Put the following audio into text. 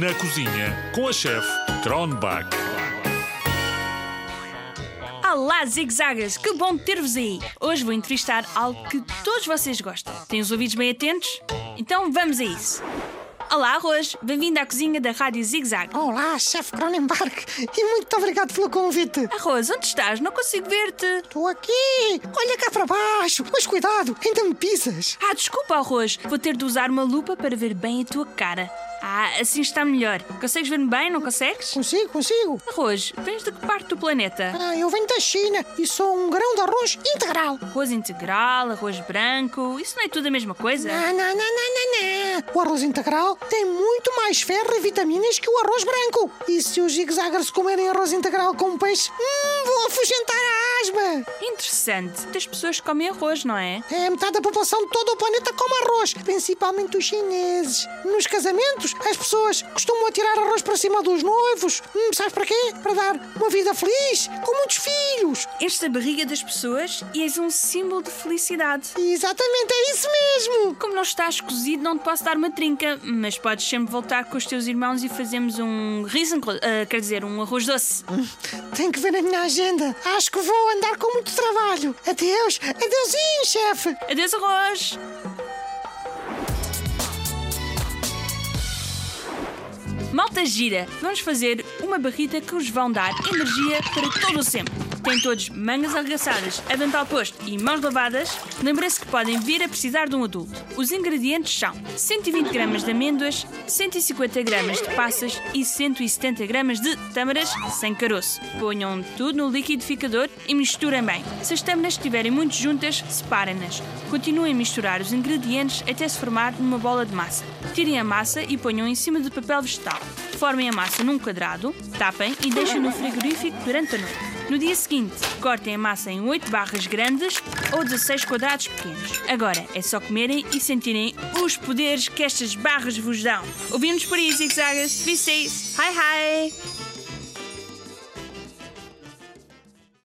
Na cozinha com a chefe Tronbach. Olá, zigzagas! Que bom ter-vos aí! Hoje vou entrevistar algo que todos vocês gostam. Têm os ouvidos bem atentos? Então vamos a isso! Olá, Arroz! Bem-vindo à cozinha da Rádio Zig Zag. Olá, chefe Cronenberg, e muito obrigado pelo convite. Arroz, onde estás? Não consigo ver-te. Estou aqui, olha cá para baixo, mas cuidado, ainda me pisas. Ah, desculpa, Arroz. Vou ter de usar uma lupa para ver bem a tua cara. Ah, assim está melhor. Consegues ver-me bem, não consegues? Consigo, consigo. Arroz, vens de que parte do planeta? Ah, eu venho da China e sou um grão de arroz integral. Arroz integral, arroz branco, isso não é tudo a mesma coisa? Não, não, não, não, não, não. O arroz integral tem muito mais ferro e vitaminas que o arroz branco. E se os zigzaggers comerem arroz integral com peixe, hum, vou afugentar a asma. Interessante. Tem pessoas que comem arroz, não é? É, metade da população de todo o planeta come arroz, principalmente os chineses. Nos casamentos, as pessoas costumam atirar arroz para cima dos noivos. Hum, sabes para quê? Para dar uma vida feliz, com muitos filhos. Esta barriga das pessoas e és um símbolo de felicidade. Exatamente, é isso mesmo. Como não estás cozido, não te posso dar uma trinca, mas podes sempre voltar com os teus irmãos e fazemos um riesenkohl, uh, quer dizer, um arroz doce. Tenho que ver a minha agenda. Acho que vou andar com muito trabalho. Adeus, adeusinho, chefe. Adeus, arroz! Malta gira, vamos fazer uma barrita que vos vão dar energia para todo o sempre. Têm todos mangas arregaçadas, avental posto e mãos lavadas. Lembrem-se que podem vir a precisar de um adulto. Os ingredientes são 120 gramas de amêndoas, 150 gramas de passas e 170 gramas de tâmaras sem caroço. Ponham tudo no liquidificador e misturem bem. Se as tâmaras estiverem muito juntas, separem-nas. Continuem a misturar os ingredientes até se formar numa bola de massa. Tirem a massa e ponham em cima de papel vegetal. Formem a massa num quadrado, tapem e deixem no frigorífico durante a noite. No dia seguinte, cortem a massa em 8 barras grandes ou 16 quadrados pequenos. Agora é só comerem e sentirem os poderes que estas barras vos dão. Ouvimos por aí, zigzagas. Be safe. Hi, hi.